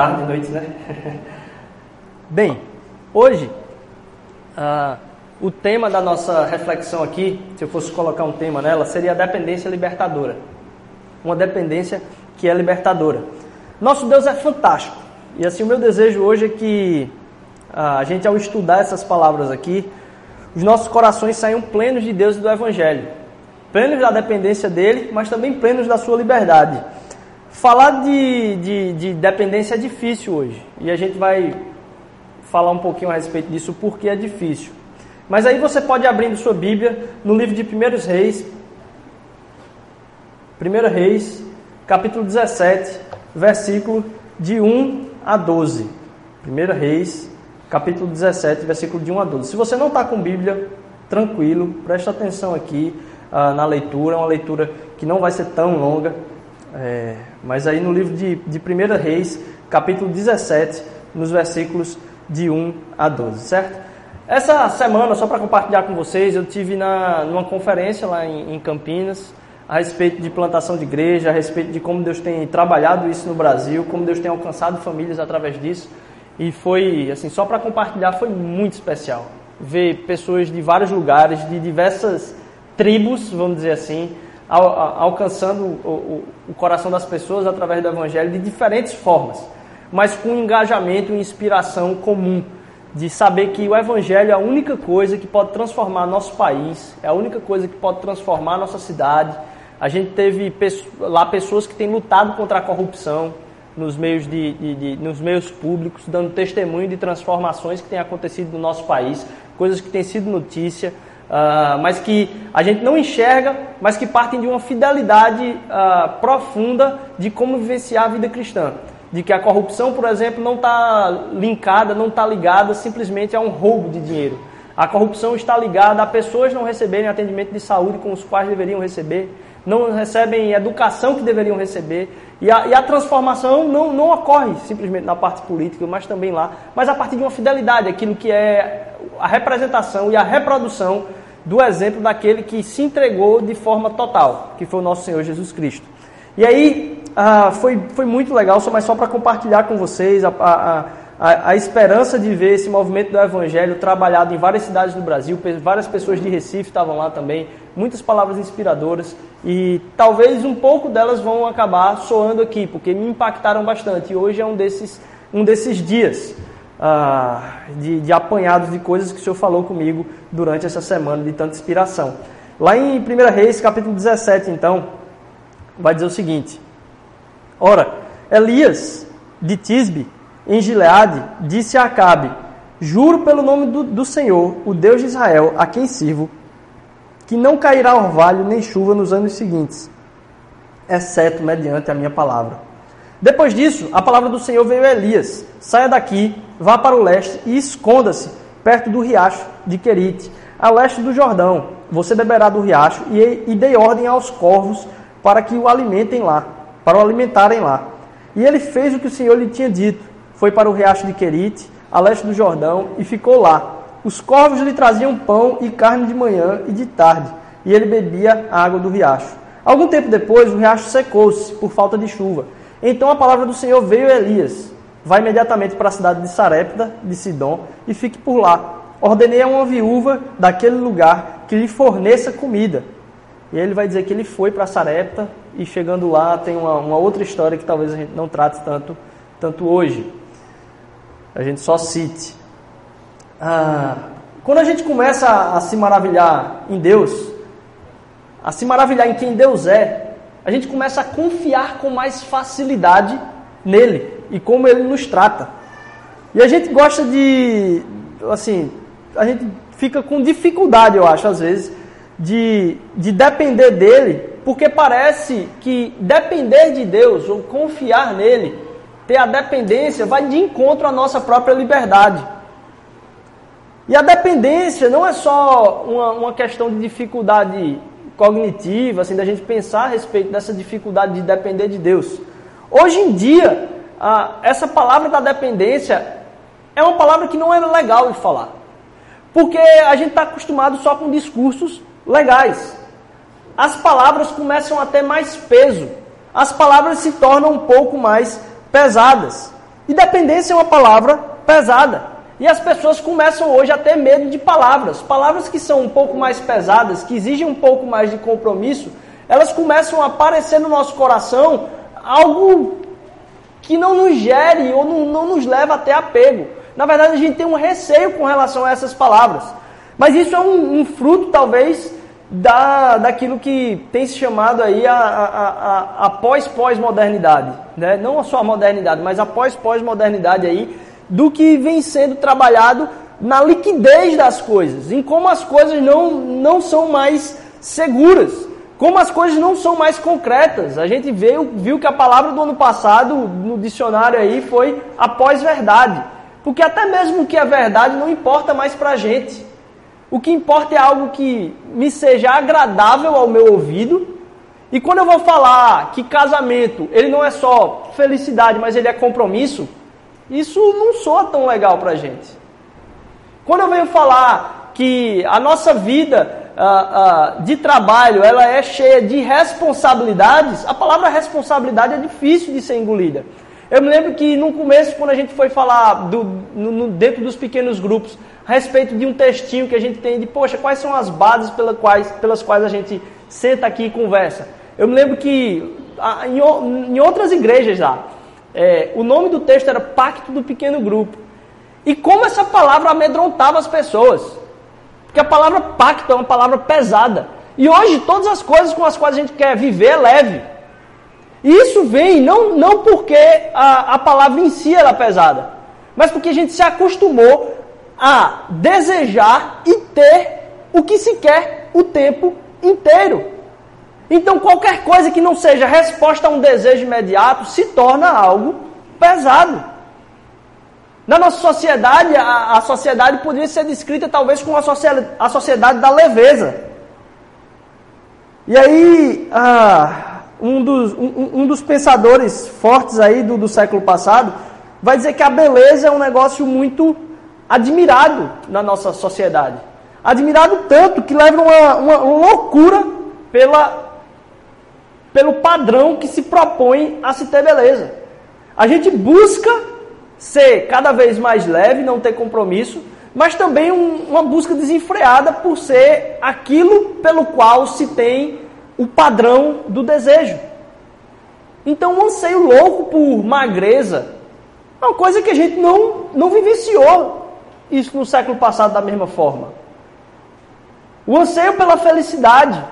tarde, noite, né? Bem, hoje ah, o tema da nossa reflexão aqui, se eu fosse colocar um tema nela, seria a dependência libertadora. Uma dependência que é libertadora. Nosso Deus é fantástico. E assim, o meu desejo hoje é que ah, a gente, ao estudar essas palavras aqui, os nossos corações saiam plenos de Deus e do Evangelho. Plenos da dependência dele, mas também plenos da sua liberdade. Falar de, de, de dependência é difícil hoje. E a gente vai falar um pouquinho a respeito disso, porque é difícil. Mas aí você pode abrindo sua Bíblia no livro de 1 Reis, 1 Reis, capítulo 17, versículo de 1 a 12. 1 Reis, capítulo 17, versículo de 1 a 12. Se você não está com Bíblia, tranquilo, presta atenção aqui uh, na leitura, é uma leitura que não vai ser tão longa, é, mas aí no livro de, de 1 Reis, capítulo 17, nos versículos de 1 a 12, certo? Essa semana, só para compartilhar com vocês, eu tive na, numa conferência lá em, em Campinas a respeito de plantação de igreja, a respeito de como Deus tem trabalhado isso no Brasil, como Deus tem alcançado famílias através disso. E foi, assim, só para compartilhar, foi muito especial. Ver pessoas de vários lugares, de diversas tribos, vamos dizer assim, al, alcançando o, o, o coração das pessoas através do Evangelho de diferentes formas mas com engajamento e inspiração comum de saber que o Evangelho é a única coisa que pode transformar nosso país, é a única coisa que pode transformar nossa cidade. A gente teve lá pessoas que têm lutado contra a corrupção nos meios, de, de, de, nos meios públicos, dando testemunho de transformações que têm acontecido no nosso país, coisas que têm sido notícia, uh, mas que a gente não enxerga, mas que partem de uma fidelidade uh, profunda de como vivenciar a vida cristã de que a corrupção, por exemplo, não está linkada, não está ligada simplesmente a um roubo de dinheiro. A corrupção está ligada a pessoas não receberem atendimento de saúde com os quais deveriam receber, não recebem educação que deveriam receber. E a, e a transformação não, não ocorre simplesmente na parte política, mas também lá, mas a partir de uma fidelidade, aquilo que é a representação e a reprodução do exemplo daquele que se entregou de forma total, que foi o nosso Senhor Jesus Cristo. E aí, ah, foi, foi muito legal, mas só para compartilhar com vocês a, a, a, a, esperança de ver esse movimento do Evangelho trabalhado em várias cidades do Brasil, várias pessoas de Recife estavam lá também, muitas palavras inspiradoras e talvez um pouco delas vão acabar soando aqui, porque me impactaram bastante e hoje é um desses, um desses dias. Ah, de, de apanhados de coisas que o Senhor falou comigo durante essa semana de tanta inspiração. Lá em 1 Reis, capítulo 17, então, vai dizer o seguinte: Ora, Elias de Tisbe, em Gileade, disse a Acabe: Juro pelo nome do, do Senhor, o Deus de Israel, a quem sirvo, que não cairá orvalho nem chuva nos anos seguintes, exceto mediante a minha palavra. Depois disso, a palavra do Senhor veio a Elias: Saia daqui, vá para o leste e esconda-se perto do riacho de Querite, a leste do Jordão. Você beberá do riacho e, e dei ordem aos corvos para que o alimentem lá para o alimentarem lá. E ele fez o que o Senhor lhe tinha dito. Foi para o riacho de Querite, a leste do Jordão, e ficou lá. Os corvos lhe traziam pão e carne de manhã e de tarde, e ele bebia a água do riacho. Algum tempo depois, o riacho secou-se por falta de chuva. Então a palavra do Senhor veio a Elias: Vai imediatamente para a cidade de Sarepta, de Sidom, e fique por lá. Ordenei a uma viúva daquele lugar que lhe forneça comida. E ele vai dizer que ele foi para Sarepta e chegando lá tem uma, uma, outra história que talvez a gente não trate tanto, tanto hoje. A gente só cite. Ah, quando a gente começa a, a se maravilhar em Deus, a se maravilhar em quem Deus é, a gente começa a confiar com mais facilidade nele e como ele nos trata. E a gente gosta de, assim, a gente fica com dificuldade, eu acho, às vezes, de, de depender dele, porque parece que depender de Deus ou confiar nele, ter a dependência, vai de encontro à nossa própria liberdade. E a dependência não é só uma, uma questão de dificuldade cognitiva, assim, da gente pensar a respeito dessa dificuldade de depender de Deus. Hoje em dia, essa palavra da dependência é uma palavra que não é legal de falar. Porque a gente está acostumado só com discursos legais. As palavras começam a ter mais peso. As palavras se tornam um pouco mais pesadas. E dependência é uma palavra pesada. E as pessoas começam hoje a ter medo de palavras. Palavras que são um pouco mais pesadas, que exigem um pouco mais de compromisso, elas começam a aparecer no nosso coração algo que não nos gere ou não, não nos leva até apego. Na verdade, a gente tem um receio com relação a essas palavras. Mas isso é um, um fruto, talvez, da, daquilo que tem se chamado aí a, a, a, a pós-pós-modernidade. Né? Não só a modernidade, mas a pós-pós-modernidade aí, do que vem sendo trabalhado na liquidez das coisas, em como as coisas não, não são mais seguras, como as coisas não são mais concretas. A gente viu, viu que a palavra do ano passado, no dicionário aí, foi a pós-verdade. Porque até mesmo o que é verdade não importa mais para a gente. O que importa é algo que me seja agradável ao meu ouvido. E quando eu vou falar que casamento, ele não é só felicidade, mas ele é compromisso, isso não soa tão legal para a gente. Quando eu venho falar que a nossa vida uh, uh, de trabalho ela é cheia de responsabilidades, a palavra responsabilidade é difícil de ser engolida. Eu me lembro que no começo, quando a gente foi falar do, no, no, dentro dos pequenos grupos, a respeito de um textinho que a gente tem de, poxa, quais são as bases pelas quais, pelas quais a gente senta aqui e conversa. Eu me lembro que em, em outras igrejas lá, é, o nome do texto era Pacto do Pequeno Grupo. E como essa palavra amedrontava as pessoas. Porque a palavra pacto é uma palavra pesada. E hoje todas as coisas com as quais a gente quer viver é leve. E isso vem não, não porque a, a palavra em si era pesada, mas porque a gente se acostumou a desejar e ter o que se quer o tempo inteiro. Então, qualquer coisa que não seja resposta a um desejo imediato se torna algo pesado. Na nossa sociedade, a, a sociedade poderia ser descrita talvez como a, sociedade, a sociedade da leveza. E aí, ah, um dos, um, um dos pensadores fortes aí do, do século passado vai dizer que a beleza é um negócio muito admirado na nossa sociedade. Admirado tanto que leva uma, uma loucura pela, pelo padrão que se propõe a se ter beleza. A gente busca ser cada vez mais leve, não ter compromisso, mas também um, uma busca desenfreada por ser aquilo pelo qual se tem o padrão do desejo. Então, um anseio louco por magreza é uma coisa que a gente não, não vivenciou isso no século passado da mesma forma. O anseio pela felicidade,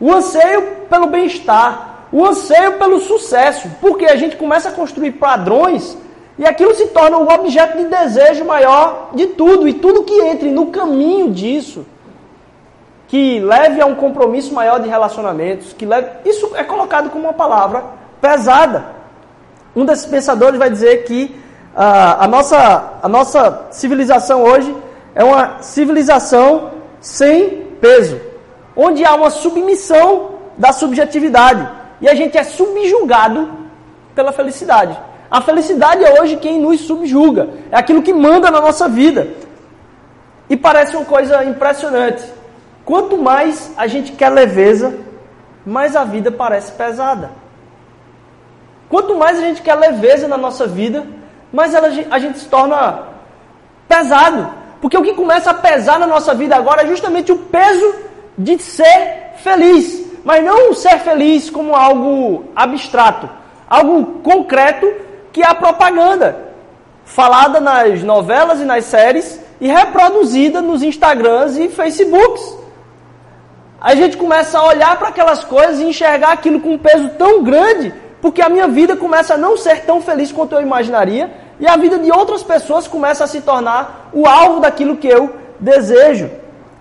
o anseio pelo bem-estar, o anseio pelo sucesso, porque a gente começa a construir padrões e aquilo se torna um objeto de desejo maior de tudo, e tudo que entre no caminho disso que leve a um compromisso maior de relacionamentos, que leve, isso é colocado como uma palavra pesada. Um desses pensadores vai dizer que ah, a, nossa, a nossa civilização hoje é uma civilização sem peso, onde há uma submissão da subjetividade e a gente é subjugado pela felicidade. A felicidade é hoje quem nos subjuga, é aquilo que manda na nossa vida. E parece uma coisa impressionante. Quanto mais a gente quer leveza, mais a vida parece pesada. Quanto mais a gente quer leveza na nossa vida, mais ela, a gente se torna pesado. Porque o que começa a pesar na nossa vida agora é justamente o peso de ser feliz. Mas não ser feliz como algo abstrato, algo concreto que é a propaganda. Falada nas novelas e nas séries e reproduzida nos Instagrams e Facebooks a gente começa a olhar para aquelas coisas e enxergar aquilo com um peso tão grande, porque a minha vida começa a não ser tão feliz quanto eu imaginaria, e a vida de outras pessoas começa a se tornar o alvo daquilo que eu desejo.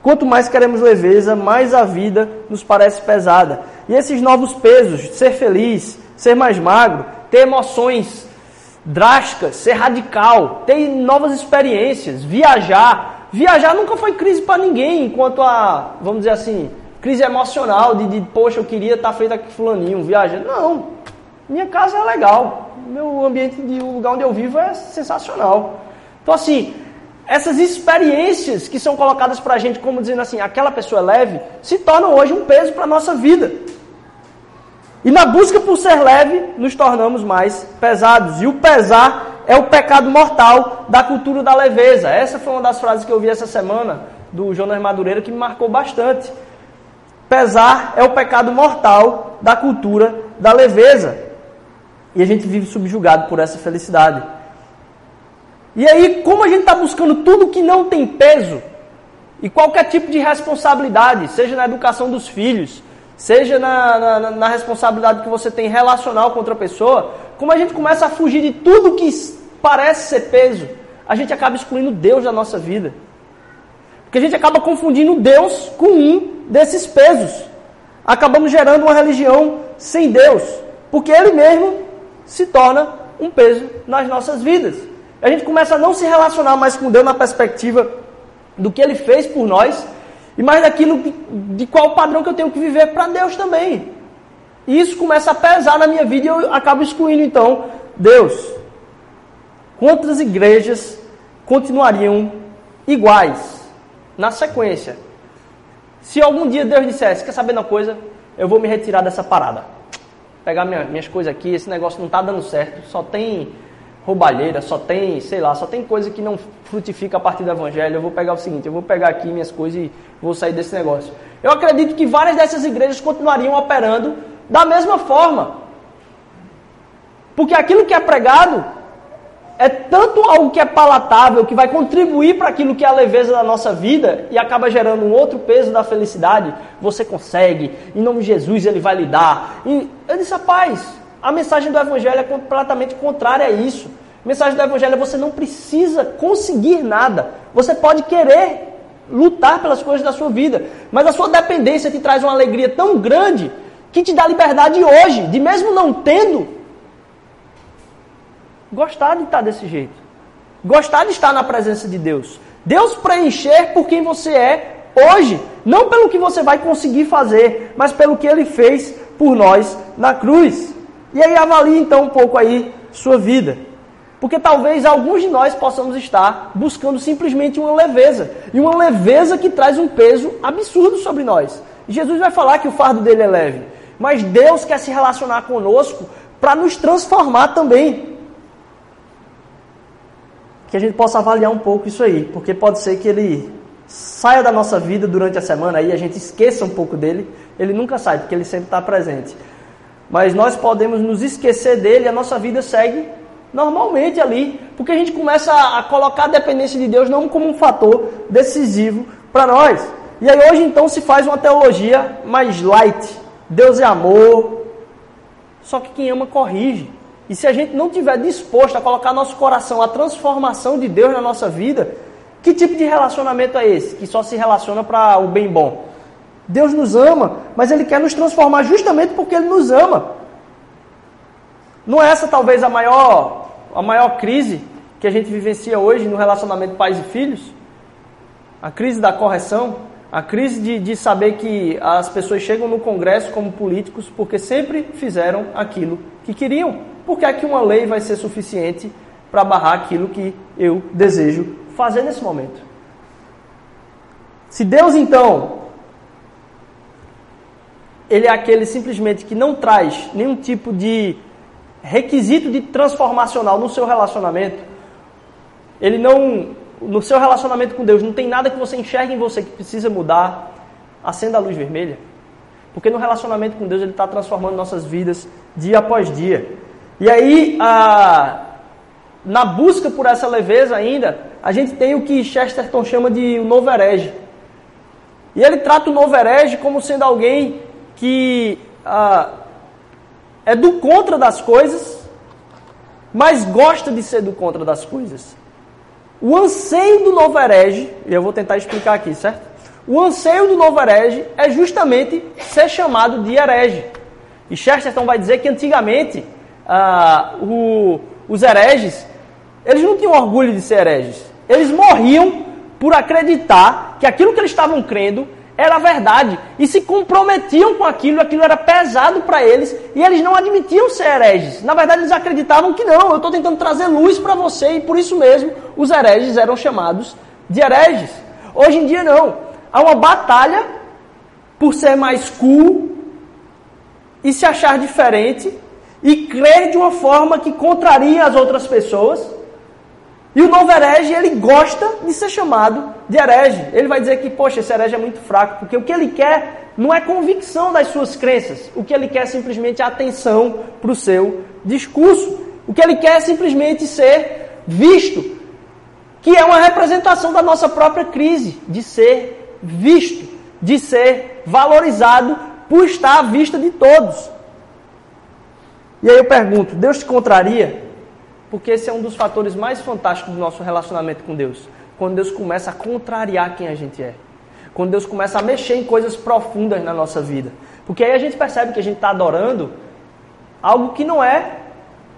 Quanto mais queremos leveza, mais a vida nos parece pesada. E esses novos pesos, ser feliz, ser mais magro, ter emoções drásticas, ser radical, ter novas experiências, viajar. Viajar nunca foi crise para ninguém, enquanto a, vamos dizer assim, crise emocional de, de poxa, eu queria estar tá feito aqui fulaninho, viajando. Não, minha casa é legal, meu ambiente de o lugar onde eu vivo é sensacional. Então assim, essas experiências que são colocadas para a gente como dizendo assim, aquela pessoa é leve, se tornam hoje um peso para a nossa vida. E na busca por ser leve, nos tornamos mais pesados. E o pesar é o pecado mortal da cultura da leveza. Essa foi uma das frases que eu vi essa semana do Jonas Madureira que me marcou bastante. Pesar é o pecado mortal da cultura da leveza. E a gente vive subjugado por essa felicidade. E aí, como a gente está buscando tudo que não tem peso, e qualquer tipo de responsabilidade, seja na educação dos filhos, seja na, na, na, responsabilidade que você tem relacional com outra pessoa, como a gente começa a fugir de tudo que parece ser peso, a gente acaba excluindo Deus da nossa vida. Porque a gente acaba confundindo Deus com um desses pesos. Acabamos gerando uma religião sem Deus, porque Ele mesmo se torna um peso nas nossas vidas. A gente começa a não se relacionar mais com Deus na perspectiva do que Ele fez por nós, e mais daquilo de, qual padrão que eu tenho que viver para Deus também. E isso começa a pesar na minha vida e eu acabo excluindo então Deus. Quantas igrejas continuariam iguais na sequência? Se algum dia Deus dissesse, quer saber uma coisa? Eu vou me retirar dessa parada. Pegar minha, minhas coisas aqui, esse negócio não está dando certo, só tem roubalheira, só tem, sei lá, só tem coisa que não frutifica a partir do evangelho. Eu vou pegar o seguinte, eu vou pegar aqui minhas coisas e vou sair desse negócio. Eu acredito que várias dessas igrejas continuariam operando da mesma forma. Porque aquilo que é pregado é tanto algo que é palatável, que vai contribuir para aquilo que é a leveza da nossa vida e acaba gerando um outro peso da felicidade. Você consegue, em nome de Jesus ele vai lhe dar. E eu disse, rapaz, a mensagem do Evangelho é completamente contrária a isso. A mensagem do Evangelho é você não precisa conseguir nada. Você pode querer lutar pelas coisas da sua vida, mas a sua dependência te traz uma alegria tão grande que te dá liberdade hoje, de mesmo não tendo, gostar de estar desse jeito. Gostar de estar na presença de Deus. Deus preencher por quem você é hoje, não pelo que você vai conseguir fazer, mas pelo que ele fez por nós na cruz. E aí avalie então um pouco aí sua vida. Porque talvez alguns de nós possamos estar buscando simplesmente uma leveza. E uma leveza que traz um peso absurdo sobre nós. Jesus vai falar que o fardo dele é leve. Mas Deus quer se relacionar conosco para nos transformar também. Que a gente possa avaliar um pouco isso aí. Porque pode ser que ele saia da nossa vida durante a semana e a gente esqueça um pouco dele. Ele nunca sai, porque ele sempre está presente mas nós podemos nos esquecer dele e a nossa vida segue normalmente ali, porque a gente começa a, colocar a dependência de Deus não como um fator decisivo para nós. E aí hoje então se faz uma teologia mais light. Deus é amor. Só que quem ama corrige. E se a gente não tiver disposto a colocar nosso coração a transformação de Deus na nossa vida, que tipo de relacionamento é esse? Que só se relaciona para o bem bom. Deus nos ama, mas Ele quer nos transformar justamente porque Ele nos ama. Não é essa talvez a maior, a maior crise que a gente vivencia hoje no relacionamento pais e filhos? A crise da correção, a crise de, de saber que as pessoas chegam no Congresso como políticos porque sempre fizeram aquilo que queriam. Por que é que uma lei vai ser suficiente para barrar aquilo que eu desejo fazer nesse momento? Se Deus então ele é aquele simplesmente que não traz nenhum tipo de requisito de transformacional no seu relacionamento. Ele não, no seu relacionamento com Deus, não tem nada que você enxergue em você que precisa mudar. Acenda a luz vermelha. Porque no relacionamento com Deus, Ele está transformando nossas vidas dia após dia. E aí, a, na busca por essa leveza ainda, a gente tem o que Chesterton chama de o novo herege. E ele trata o novo herege como sendo alguém que ah, é do contra das coisas, mas gosta de ser do contra das coisas. O anseio do novo herege, e eu vou tentar explicar aqui, certo? O anseio do novo herege é justamente ser chamado de herege. E Chesterton vai dizer que antigamente ah, o, os hereges, eles não tinham orgulho de ser hereges. Eles morriam por acreditar que aquilo que eles estavam crendo era verdade e se comprometiam com aquilo, aquilo era pesado para eles e eles não admitiam ser hereges. Na verdade, eles acreditavam que não, eu estou tentando trazer luz para você e por isso mesmo os hereges eram chamados de hereges. Hoje em dia, não. Há uma batalha por ser mais cool, e se achar diferente e crer de uma forma que contraria as outras pessoas. E o novo herege, ele gosta de ser chamado de herege. Ele vai dizer que, poxa, esse herege é muito fraco, porque o que ele quer não é convicção das suas crenças. O que ele quer é simplesmente atenção para o seu discurso. O que ele quer é simplesmente ser visto, que é uma representação da nossa própria crise, de ser visto, de ser valorizado por estar à vista de todos. E aí eu pergunto: Deus te contraria? Porque esse é um dos fatores mais fantásticos do nosso relacionamento com Deus. Quando Deus começa a contrariar quem a gente é. Quando Deus começa a mexer em coisas profundas na nossa vida. Porque aí a gente percebe que a gente está adorando algo que não é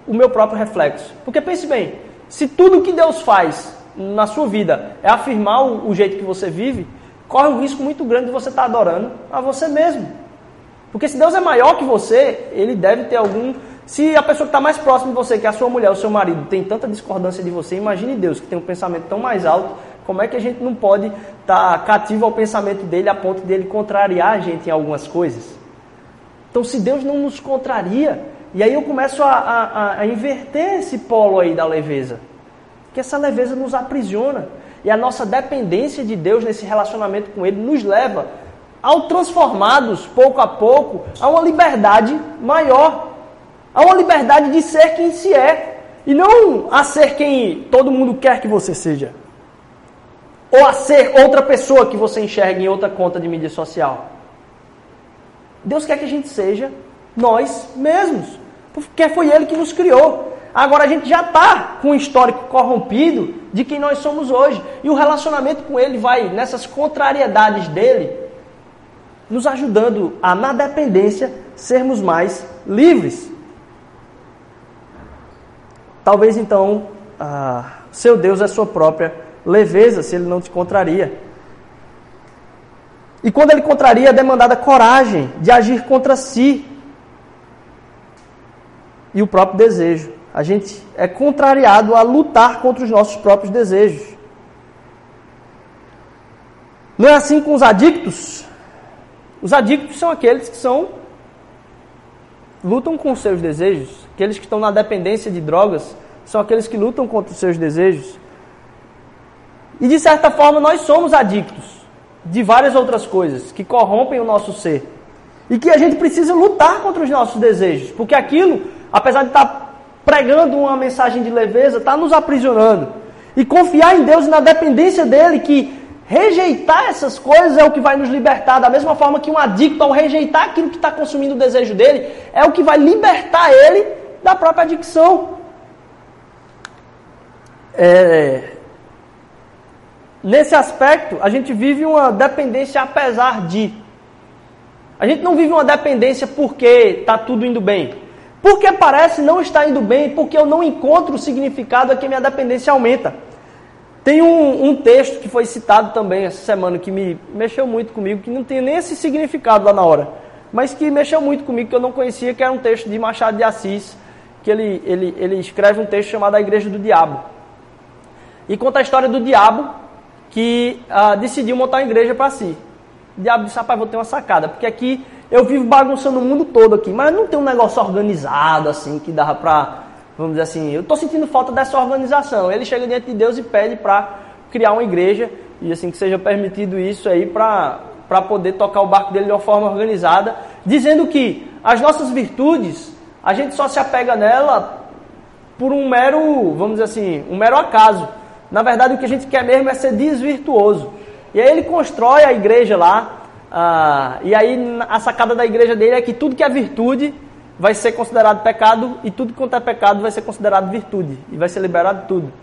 o meu próprio reflexo. Porque pense bem, se tudo que Deus faz na sua vida é afirmar o, jeito que você vive, corre um risco muito grande de você estar tá adorando a você mesmo. Porque se Deus é maior que você, ele deve ter algum. Se a pessoa que está mais próxima de você, que é a sua mulher, o seu marido, tem tanta discordância de você, imagine Deus, que tem um pensamento tão mais alto, como é que a gente não pode estar tá cativo ao pensamento dele a ponto dele contrariar a gente em algumas coisas? Então, se Deus não nos contraria, e aí eu começo a, a, a inverter esse polo aí da leveza. Que essa leveza nos aprisiona. E a nossa dependência de Deus nesse relacionamento com Ele nos leva, ao transformados pouco a pouco, a uma liberdade maior. A uma liberdade de ser quem se é. E não a ser quem todo mundo quer que você seja. Ou a ser outra pessoa que você enxerga em outra conta de mídia social. Deus quer que a gente seja nós mesmos. Porque foi Ele que nos criou. Agora a gente já está com um histórico corrompido de quem nós somos hoje. E o relacionamento com Ele vai, nessas contrariedades dele, nos ajudando a, na dependência, sermos mais livres. Talvez então, ah, seu Deus é sua própria leveza, se ele não te contraria. E quando ele contraria, é demandada coragem de agir contra si, e o próprio desejo. A gente é contrariado a lutar contra os nossos próprios desejos. Não é assim com os adictos? Os adictos são aqueles que são lutam com seus desejos. Aqueles que estão na dependência de drogas são aqueles que lutam contra os seus desejos. E de certa forma nós somos adictos de várias outras coisas que corrompem o nosso ser. E que a gente precisa lutar contra os nossos desejos, porque aquilo apesar de estar pregando uma mensagem de leveza, está nos aprisionando. E confiar em Deus e na dependência dele, que rejeitar essas coisas é o que vai nos libertar. Da mesma forma que um adicto, ao rejeitar aquilo que está consumindo o desejo dele, é o que vai libertar ele da própria adicção. É... Nesse aspecto, a gente vive uma dependência apesar de. A gente não vive uma dependência porque está tudo indo bem. Porque parece não estar indo bem, porque eu não encontro o significado, é que minha dependência aumenta. Tem um, um, texto que foi citado também essa semana que me mexeu muito comigo, que não tem nem esse significado lá na hora, mas que mexeu muito comigo, que eu não conhecia, que é um texto de Machado de Assis, que ele, ele, ele escreve um texto chamado A Igreja do Diabo. E conta a história do diabo que ah, decidiu montar uma igreja para si. O diabo disse, rapaz, vou ter uma sacada, porque aqui eu vivo bagunçando o mundo todo aqui, mas não tem um negócio organizado assim que dava pra, vamos dizer assim, eu estou sentindo falta dessa organização. Ele chega diante de Deus e pede para criar uma igreja e assim que seja permitido isso aí para poder tocar o barco dele de uma forma organizada, dizendo que as nossas virtudes, a gente só se apega nela por um mero, vamos dizer assim, um mero acaso. Na verdade, o que a gente quer mesmo é ser desvirtuoso. E aí ele constrói a igreja lá, ah, e aí a sacada da igreja dele é que tudo que é virtude vai ser considerado pecado e tudo quanto é pecado vai ser considerado virtude e vai ser liberado tudo.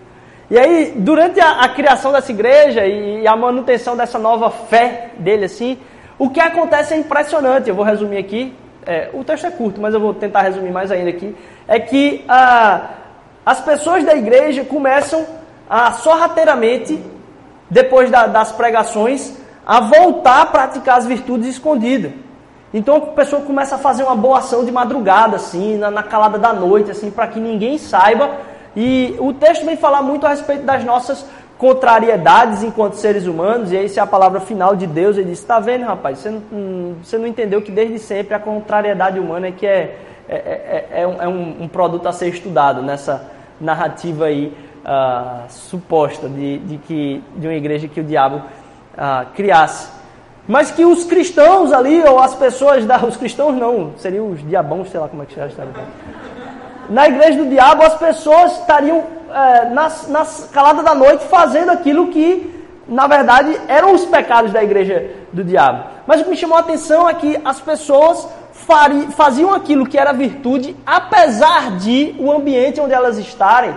E aí, durante a, a criação dessa igreja e, e, a manutenção dessa nova fé dele, assim, o que acontece é impressionante. Eu vou resumir aqui. É, o texto é curto, mas eu vou tentar resumir mais ainda aqui. É que ah, as pessoas da igreja começam a sorrateiramente, depois da, das pregações, a voltar a praticar as virtudes escondidas. Então a pessoa começa a fazer uma boa ação de madrugada, assim, na, na calada da noite, assim, para que ninguém saiba. E o texto vem falar muito a respeito das nossas contrariedades enquanto seres humanos, e aí se é a palavra final de Deus, ele diz, está vendo rapaz, você não, hum, você não entendeu que desde sempre a contrariedade humana é que é, é, é, é, um, é um, um, produto a ser estudado nessa narrativa aí uh, suposta de, de, que, de uma igreja que o diabo uh, criasse. Mas que os cristãos ali, ou as pessoas da. Os cristãos não, seriam os diabãos, sei lá como é que se chama. Na igreja do diabo, as pessoas estariam é, nas, nas caladas da noite fazendo aquilo que, na verdade, eram os pecados da igreja do diabo. Mas o que me chamou a atenção é que as pessoas fari, faziam aquilo que era virtude, apesar de o ambiente onde elas estarem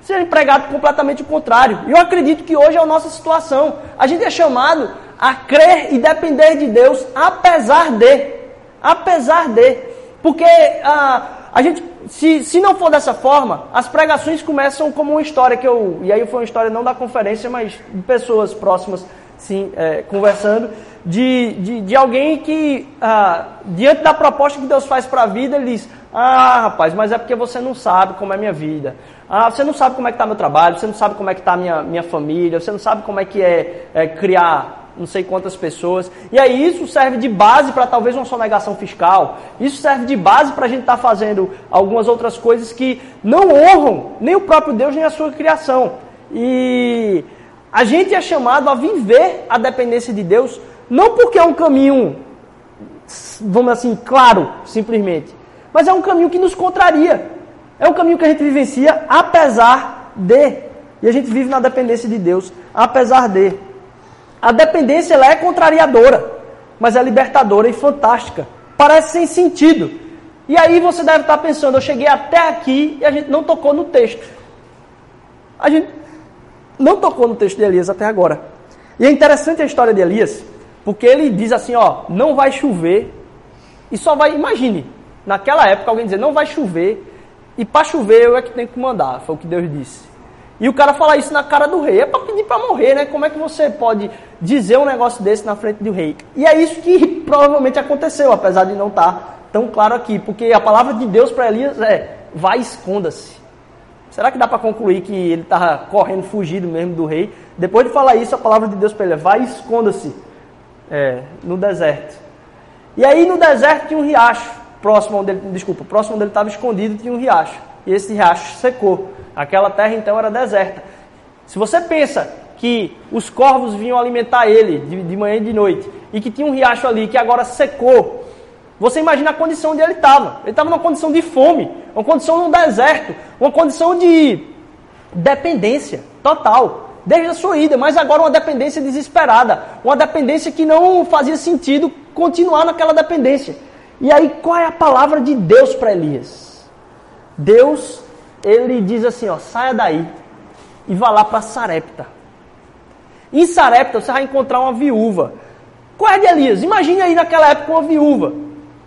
ser empregado completamente o contrário. E eu acredito que hoje é a nossa situação. A gente é chamado a crer e depender de Deus, apesar de. Apesar de. Porque ah, a gente, se, se não for dessa forma, as pregações começam como uma história que eu. E aí foi uma história não da conferência, mas de pessoas próximas, sim, é, conversando. De, de, de, alguém que, ah, diante da proposta que Deus faz para a vida, ele diz: Ah, rapaz, mas é porque você não sabe como é minha vida. Ah, você não sabe como é que está meu trabalho, você não sabe como é que está minha, minha família, você não sabe como é que é, é criar não sei quantas pessoas. E aí isso serve de base para talvez uma sonegação fiscal. Isso serve de base para a gente estar tá fazendo algumas outras coisas que não honram nem o próprio Deus nem a sua criação. E a gente é chamado a viver a dependência de Deus, não porque é um caminho, vamos assim, claro, simplesmente, mas é um caminho que nos contraria. É um caminho que a gente vivencia apesar de. E a gente vive na dependência de Deus, apesar de. A dependência ela é contrariadora, mas é libertadora e fantástica. Parece sem sentido. E aí você deve estar pensando, eu cheguei até aqui e a gente não tocou no texto. A gente não tocou no texto de Elias até agora. E é interessante a história de Elias, porque ele diz assim, ó, não vai chover e só vai, imagine, naquela época alguém dizer, não vai chover e para chover eu é que tenho que mandar, foi o que Deus disse. E o cara fala isso na cara do rei. É para pedir para morrer, né? Como é que você pode dizer um negócio desse na frente do rei? E é isso que provavelmente aconteceu, apesar de não estar tá tão claro aqui. Porque a palavra de Deus para Elias é: vai esconda-se. Será que dá para concluir que ele estava correndo, fugido mesmo do rei? Depois de falar isso, a palavra de Deus para ele é: vai esconda-se é, no deserto. E aí no deserto tinha um riacho, próximo onde ele, desculpa, próximo onde ele estava escondido tinha um riacho. E esse riacho secou. Aquela terra então era deserta. Se você pensa que os corvos vinham alimentar ele de, de manhã e de noite, e que tinha um riacho ali que agora secou, você imagina a condição onde ele estava. Ele estava numa condição de fome, uma condição no deserto, uma condição de dependência total, desde a sua ida, mas agora uma dependência desesperada, uma dependência que não fazia sentido continuar naquela dependência. E aí, qual é a palavra de Deus para Elias? Deus ele diz assim, ó, saia daí e vá lá para Sarepta. Em Sarepta você vai encontrar uma viúva. Qual é de Elias? Imagine aí naquela época uma viúva.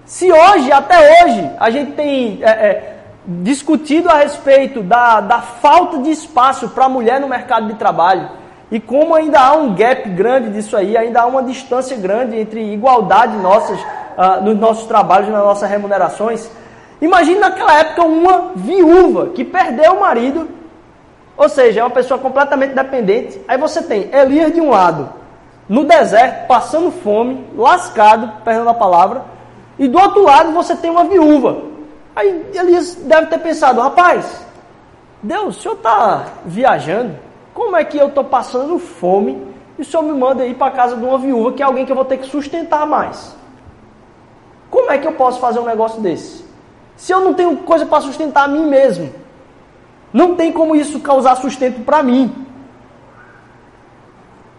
Se hoje, até hoje, a gente tem é, é, discutido a respeito da, da falta de espaço para a mulher no mercado de trabalho, e como ainda há um gap grande disso aí, ainda há uma distância grande entre igualdade nossas, uh, nos nossos trabalhos, nas nossas remunerações, Imagine naquela época uma viúva que perdeu o marido, ou seja, é uma pessoa completamente dependente. Aí você tem Elias de um lado, no deserto, passando fome, lascado, perdendo a palavra, e do outro lado você tem uma viúva. Aí Elias deve ter pensado, rapaz, Deus, o senhor está viajando? Como é que eu estou passando fome e o senhor me manda ir para a casa de uma viúva, que é alguém que eu vou ter que sustentar mais? Como é que eu posso fazer um negócio desse? Se eu não tenho coisa para sustentar a mim mesmo? Não tem como isso causar sustento para mim.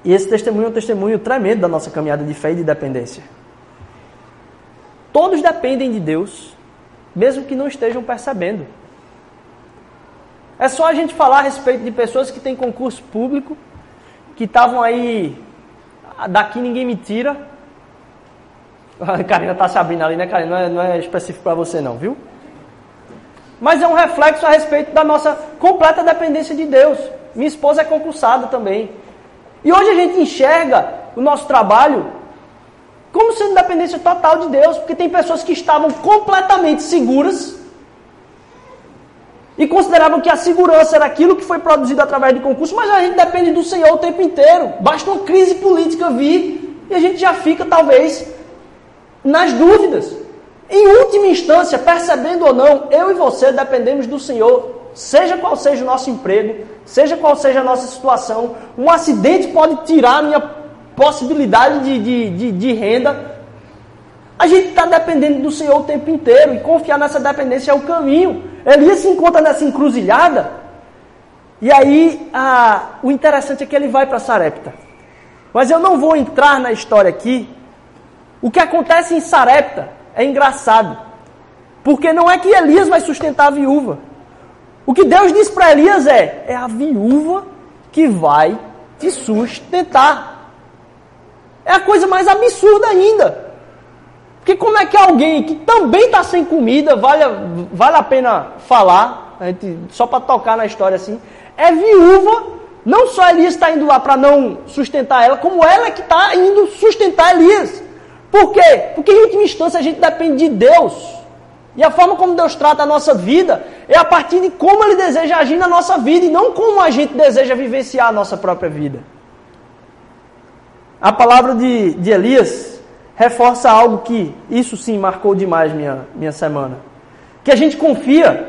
E esse testemunho é um testemunho tremendo da nossa caminhada de fé e de dependência. Todos dependem de Deus, mesmo que não estejam percebendo. É só a gente falar a respeito de pessoas que têm concurso público, que estavam aí, daqui ninguém me tira. A Karina está se abrindo ali, né, Karina? Não é, não é específico para você, não, viu? Mas é um reflexo a respeito da nossa completa dependência de Deus. Minha esposa é concursada também. E hoje a gente enxerga o nosso trabalho como sendo dependência total de Deus, porque tem pessoas que estavam completamente seguras e consideravam que a segurança era aquilo que foi produzido através de concurso, mas a gente depende do Senhor o tempo inteiro. Basta uma crise política vir e a gente já fica, talvez, nas dúvidas. Em última instância, percebendo ou não, eu e você dependemos do Senhor, seja qual seja o nosso emprego, seja qual seja a nossa situação. Um acidente pode tirar a minha possibilidade de, de, de, de renda. A gente está dependendo do Senhor o tempo inteiro e confiar nessa dependência é o caminho. Elias se encontra nessa encruzilhada. E aí, a, o interessante é que ele vai para Sarepta. Mas eu não vou entrar na história aqui. O que acontece em Sarepta é engraçado. Porque não é que Elias vai sustentar a viúva. O que Deus diz para Elias é: é a viúva que vai te sustentar. É a coisa mais absurda ainda. Porque como é que alguém que também está sem comida, vale, vale a pena falar, a gente, só para tocar na história assim, é viúva, não só Elias está indo lá para não sustentar ela, como ela é que está indo sustentar Elias. Por quê? Porque em última instância a gente depende de Deus. E a forma como Deus trata a nossa vida é a partir de como Ele deseja agir na nossa vida e não como a gente deseja vivenciar a nossa própria vida. A palavra de, de Elias reforça algo que, isso sim, marcou demais minha, minha semana. Que a gente confia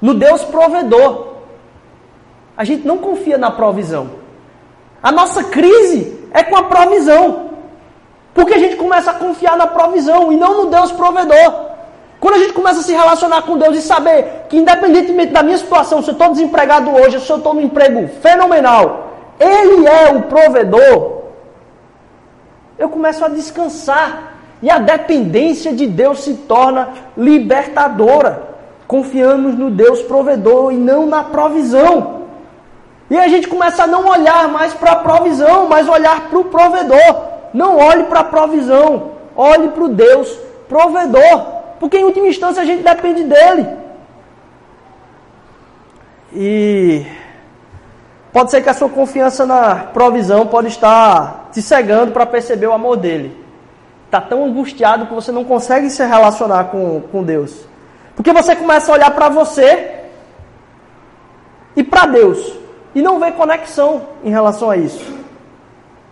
no Deus provedor. A gente não confia na provisão. A nossa crise é com a provisão. Porque a gente começa a confiar na provisão e não no Deus provedor. Quando a gente começa a se relacionar com Deus e saber que, independentemente da minha situação, se eu estou desempregado hoje, se eu estou num emprego fenomenal, Ele é o provedor, eu começo a descansar. E a dependência de Deus se torna libertadora. Confiamos no Deus provedor e não na provisão. E a gente começa a não olhar mais para a provisão, mas olhar para o provedor. Não olhe para a provisão, olhe para o Deus provedor. Porque em última instância a gente depende dele. E Pode ser que a sua confiança na provisão pode estar te cegando para perceber o amor dele. Está tão angustiado que você não consegue se relacionar com, com Deus. Porque você começa a olhar para você e para Deus e não vê conexão em relação a isso.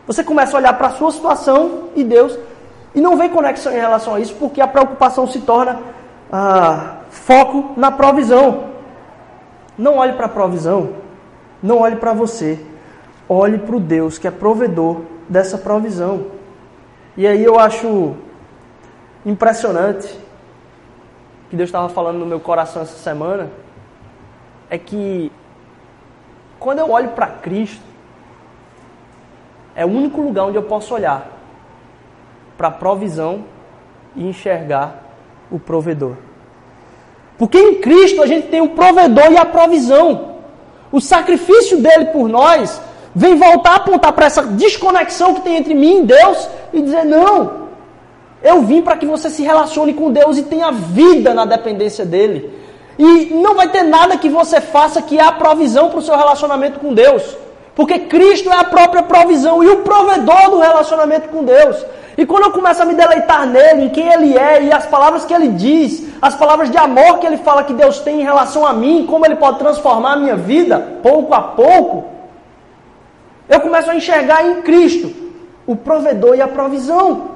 Você começa a olhar para a sua situação e Deus e não vê conexão em relação a isso porque a preocupação se torna ah, foco na provisão. Não olhe para a provisão, não olhe para você, olhe para o Deus que é provedor dessa provisão. E aí eu acho impressionante que Deus estava falando no meu coração essa semana é que quando eu olho para Cristo é o único lugar onde eu posso olhar para a provisão e enxergar o provedor. Porque em Cristo a gente tem o provedor e a provisão. O sacrifício dele por nós vem voltar a apontar para essa desconexão que tem entre mim e Deus e dizer: não, eu vim para que você se relacione com Deus e tenha vida na dependência dele. E não vai ter nada que você faça que é a provisão para o seu relacionamento com Deus. Porque Cristo é a própria provisão e o provedor do relacionamento com Deus. E quando eu começo a me deleitar nele, em quem ele é e as palavras que ele diz, as palavras de amor que ele fala que Deus tem em relação a mim, como ele pode transformar a minha vida, pouco a pouco, eu começo a enxergar em Cristo o provedor e a provisão.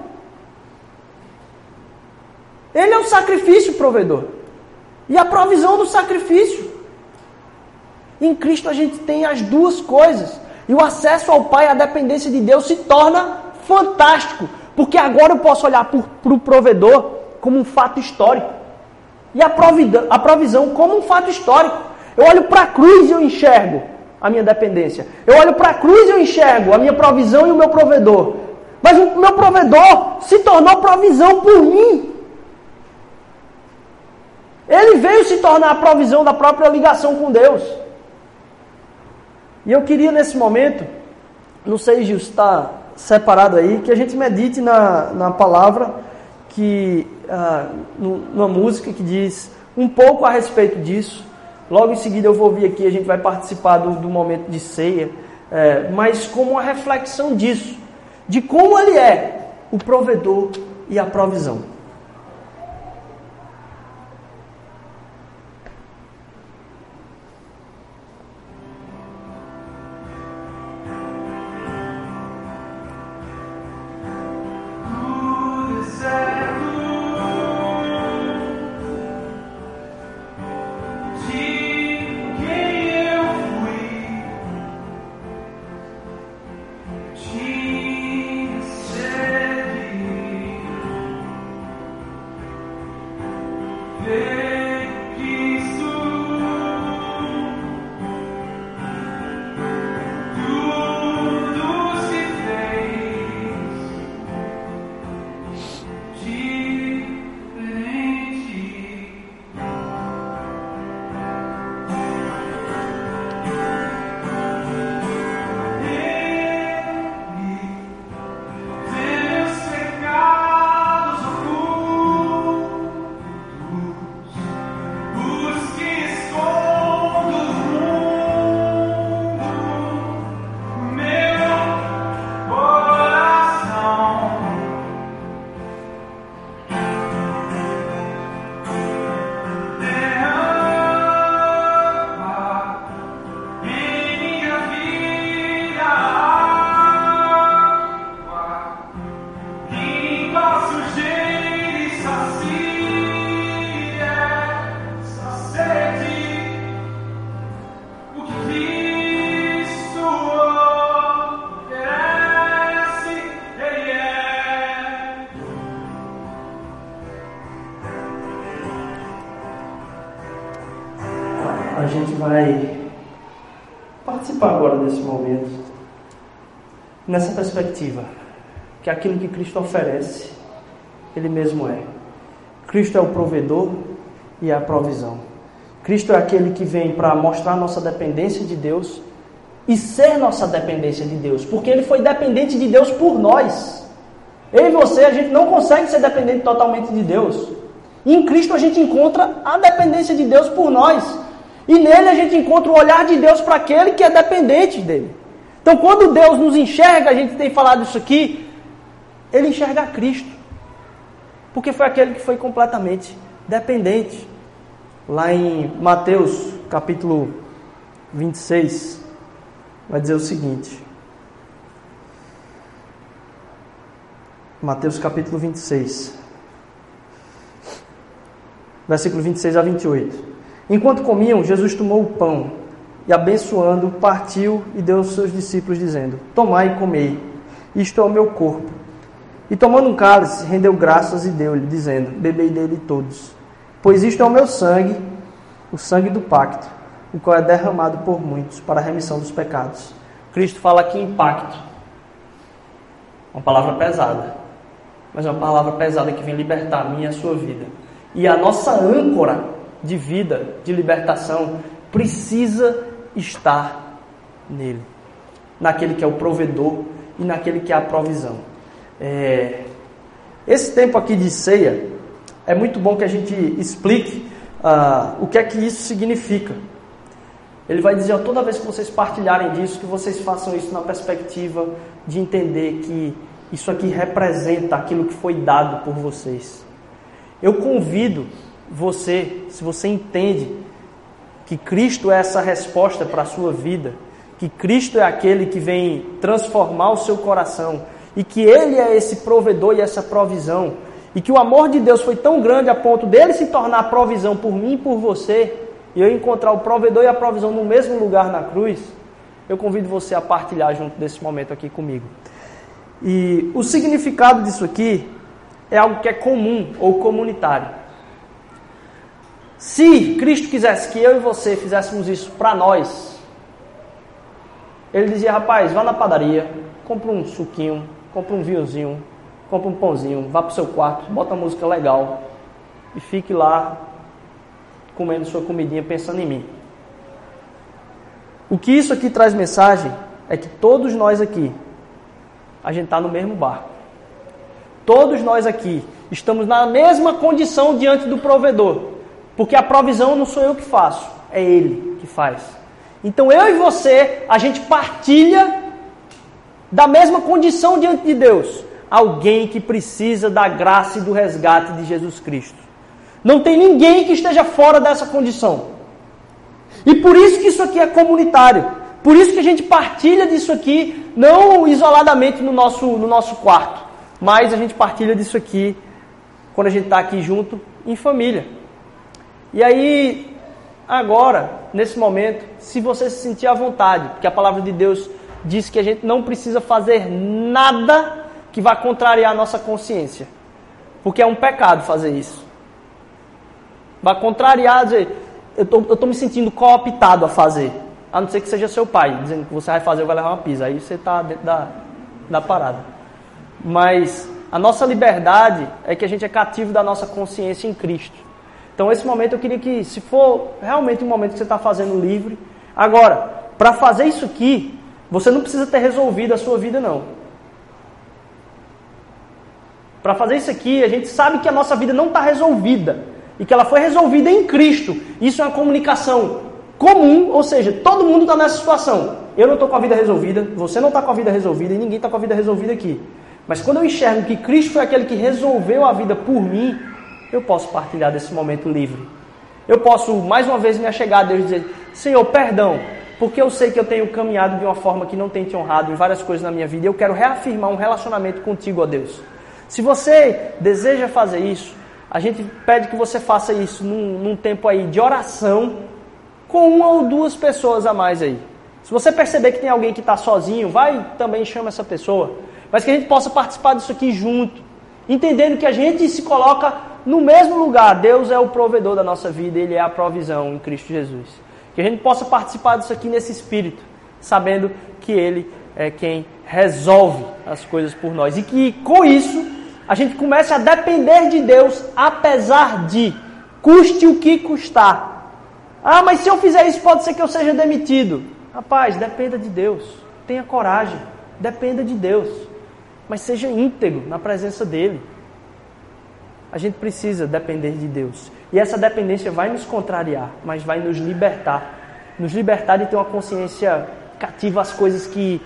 Ele é o sacrifício provedor e a provisão do sacrifício. Em Cristo a gente tem as duas coisas. E o acesso ao Pai, a dependência de Deus se torna fantástico. Porque agora eu posso olhar para o provedor como um fato histórico. E a a provisão como um fato histórico. Eu olho para a cruz e eu enxergo a minha dependência. Eu olho para a cruz e eu enxergo a minha provisão e o meu provedor. Mas o meu provedor se tornou provisão por mim. Ele veio se tornar a provisão da própria ligação com Deus. E eu queria nesse momento, não sei, se está separado aí, que a gente medite na, na palavra, que ah, numa música que diz um pouco a respeito disso. Logo em seguida eu vou vir aqui, a gente vai participar do, do momento de ceia, é, mas como uma reflexão disso, de como ele é o provedor e a provisão. Nessa perspectiva, que aquilo que Cristo oferece, Ele mesmo é. Cristo é o provedor e é a provisão. Cristo é aquele que vem para mostrar nossa dependência de Deus e ser nossa dependência de Deus, porque Ele foi dependente de Deus por nós. Eu e você, a gente não consegue ser dependente totalmente de Deus. Em Cristo a gente encontra a dependência de Deus por nós. E nele a gente encontra o olhar de Deus para aquele que é dependente dele. Então, quando Deus nos enxerga, a gente tem falado isso aqui, ele enxerga Cristo. Porque foi aquele que foi completamente dependente. Lá em Mateus, capítulo 26, vai dizer o seguinte: Mateus capítulo 26, versículo 26 a 28. Enquanto comiam, Jesus tomou o pão e, abençoando, partiu e deu aos seus discípulos, dizendo: Tomai e comei, isto é o meu corpo. E tomando um cálice, rendeu graças e deu-lhe, dizendo: Bebei dele todos, pois isto é o meu sangue, o sangue do pacto, o qual é derramado por muitos para a remissão dos pecados. Cristo fala aqui em pacto, uma palavra pesada, mas é uma palavra pesada que vem libertar a minha e a sua vida. E a nossa âncora de vida, de libertação, precisa estar nele, naquele que é o provedor e naquele que é a provisão. É... Esse tempo aqui de ceia é muito bom que a gente explique uh, o que é que isso significa. Ele vai dizer, ó, toda vez que vocês partilharem disso, que vocês façam isso na perspectiva de entender que isso aqui representa aquilo que foi dado por vocês. Eu convido você, se você entende que Cristo é essa resposta para a sua vida, que Cristo é aquele que vem transformar o seu coração e que Ele é esse provedor e essa provisão, e que o amor de Deus foi tão grande a ponto dele se tornar provisão por mim e por você, e eu encontrar o provedor e a provisão no mesmo lugar na cruz, eu convido você a partilhar junto desse momento aqui comigo. E o significado disso aqui é algo que é comum ou comunitário. Se Cristo quisesse que eu e você fizéssemos isso para nós, ele dizia: rapaz, vá na padaria, compra um suquinho, compra um vinhozinho, compra um pãozinho, vá para o seu quarto, bota música legal e fique lá comendo sua comidinha pensando em mim. O que isso aqui traz mensagem é que todos nós aqui, a gente está no mesmo barco. Todos nós aqui estamos na mesma condição diante do provedor. Porque a provisão não sou eu que faço, é Ele que faz. Então eu e você, a gente partilha da mesma condição diante de Deus. Alguém que precisa da graça e do resgate de Jesus Cristo. Não tem ninguém que esteja fora dessa condição. E por isso que isso aqui é comunitário. Por isso que a gente partilha disso aqui, não isoladamente no nosso, no nosso quarto, mas a gente partilha disso aqui quando a gente está aqui junto em família. E aí, agora, nesse momento, se você se sentir à vontade, porque a palavra de Deus diz que a gente não precisa fazer nada que vá contrariar a nossa consciência, porque é um pecado fazer isso. Vai contrariar, dizer, eu estou me sentindo cooptado a fazer, a não ser que seja seu pai, dizendo que você vai fazer, vai levar uma pizza, aí você está dentro da, da parada. Mas a nossa liberdade é que a gente é cativo da nossa consciência em Cristo. Então, esse momento eu queria que, se for realmente um momento que você está fazendo livre. Agora, para fazer isso aqui, você não precisa ter resolvido a sua vida, não. Para fazer isso aqui, a gente sabe que a nossa vida não está resolvida e que ela foi resolvida em Cristo. Isso é uma comunicação comum, ou seja, todo mundo está nessa situação. Eu não estou com a vida resolvida, você não está com a vida resolvida e ninguém está com a vida resolvida aqui. Mas quando eu enxergo que Cristo foi aquele que resolveu a vida por mim, eu posso partilhar desse momento livre. Eu posso, mais uma vez, me achegar a Deus e dizer: Senhor, perdão, porque eu sei que eu tenho caminhado de uma forma que não tem te honrado em várias coisas na minha vida e eu quero reafirmar um relacionamento contigo, ó Deus. Se você deseja fazer isso, a gente pede que você faça isso num, num tempo aí de oração com uma ou duas pessoas a mais aí. Se você perceber que tem alguém que está sozinho, vai também chama essa pessoa. Mas que a gente possa participar disso aqui junto, entendendo que a gente se coloca no mesmo lugar, Deus é o provedor da nossa vida, Ele é a provisão em Cristo Jesus. Que a gente possa participar disso aqui nesse espírito, sabendo que Ele é quem resolve as coisas por nós. E que com isso a gente comece a depender de Deus, apesar de custe o que custar. Ah, mas se eu fizer isso, pode ser que eu seja demitido. Rapaz, dependa de Deus. Tenha coragem. Dependa de Deus. Mas seja íntegro na presença dEle. A gente precisa depender de Deus. E essa dependência vai nos contrariar, mas vai nos libertar. Nos libertar de ter uma consciência cativa às coisas que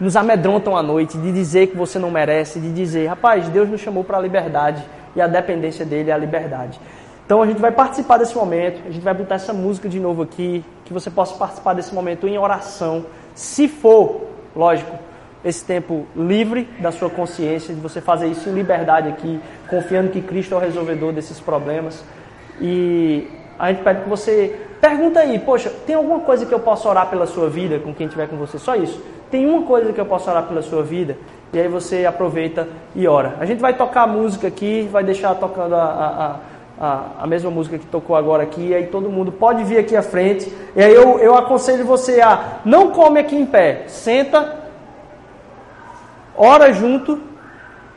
nos amedrontam à noite, de dizer que você não merece, de dizer, rapaz, Deus nos chamou para a liberdade e a dependência dele é a liberdade. Então a gente vai participar desse momento, a gente vai botar essa música de novo aqui, que você possa participar desse momento em oração, se for, lógico, esse tempo livre da sua consciência, de você fazer isso em liberdade aqui, confiando que Cristo é o resolvedor desses problemas. E a gente pede que você pergunta aí, poxa, tem alguma coisa que eu possa orar pela sua vida com quem estiver com você? Só isso. Tem uma coisa que eu posso orar pela sua vida? E aí você aproveita e ora. A gente vai tocar a música aqui, vai deixar tocando a, a, a, a mesma música que tocou agora aqui, e aí todo mundo pode vir aqui à frente. E aí eu, eu aconselho você a não come aqui em pé, senta, ora junto,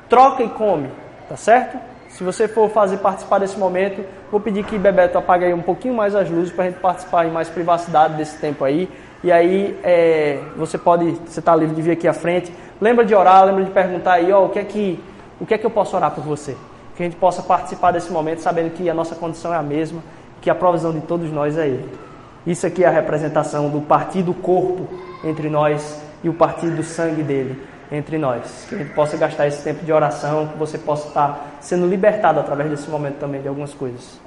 troca e come, tá certo? Se você for fazer participar desse momento, vou pedir que Bebeto apague aí um pouquinho mais as luzes para a gente participar em mais privacidade desse tempo aí. E aí é, você pode, você está livre de vir aqui à frente. Lembra de orar, lembra de perguntar aí, ó, o que é que, o que é que eu posso orar por você? Que a gente possa participar desse momento sabendo que a nossa condição é a mesma, que a provisão de todos nós é Ele. Isso aqui é a representação do partir do corpo entre nós e o partir do sangue dele entre nós. Que a gente possa gastar esse tempo de oração, que você possa estar sendo libertado através desse momento também de algumas coisas.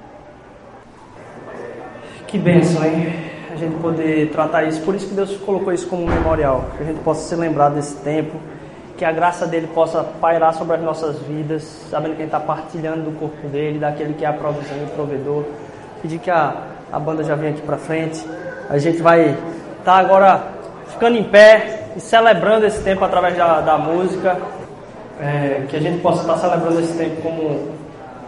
Que bênção, hein? gente poder tratar isso. Por isso que Deus colocou isso como um memorial, que a gente possa se lembrar desse tempo, que a graça dele possa pairar sobre as nossas vidas, sabendo que a gente está partilhando do corpo dele, daquele que é a provisão e o provedor. Pedir que a, a banda já venha aqui para frente. A gente vai estar tá agora ficando em pé e celebrando esse tempo através da, da música. É, que a gente possa estar celebrando esse tempo como,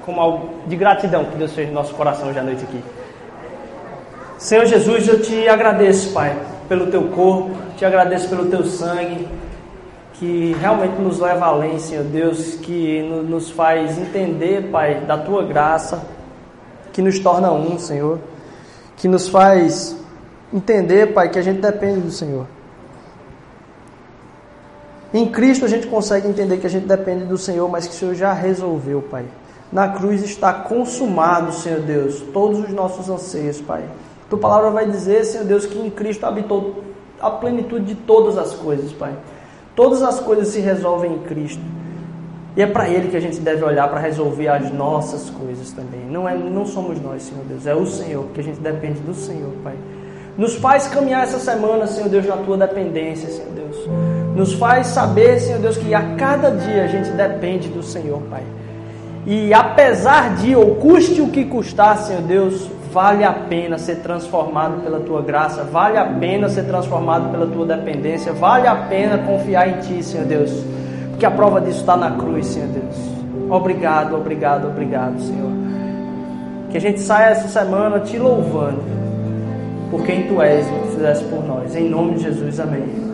como algo de gratidão que Deus fez no nosso coração hoje à noite aqui. Senhor Jesus, eu te agradeço, Pai, pelo teu corpo, te agradeço pelo teu sangue, que realmente nos leva além, Senhor Deus, que nos faz entender, Pai, da tua graça, que nos torna um, Senhor, que nos faz entender, Pai, que a gente depende do Senhor. Em Cristo a gente consegue entender que a gente depende do Senhor, mas que o Senhor já resolveu, Pai. Na cruz está consumado, Senhor Deus, todos os nossos anseios, Pai. Tua palavra vai dizer, Senhor Deus, que em Cristo habitou a plenitude de todas as coisas, Pai. Todas as coisas se resolvem em Cristo. E é para Ele que a gente deve olhar para resolver as nossas coisas também. Não, é, não somos nós, Senhor Deus, é o Senhor, que a gente depende do Senhor, Pai. Nos faz caminhar essa semana, Senhor Deus, na tua dependência, Senhor Deus. Nos faz saber, Senhor Deus, que a cada dia a gente depende do Senhor, Pai. E apesar de, ou custe o que custar, Senhor Deus, vale a pena ser transformado pela tua graça, vale a pena ser transformado pela tua dependência, vale a pena confiar em ti, Senhor Deus, porque a prova disso está na cruz, Senhor Deus. Obrigado, obrigado, obrigado, Senhor. Que a gente saia essa semana te louvando por quem tu és e o que fizeste por nós. Em nome de Jesus, amém.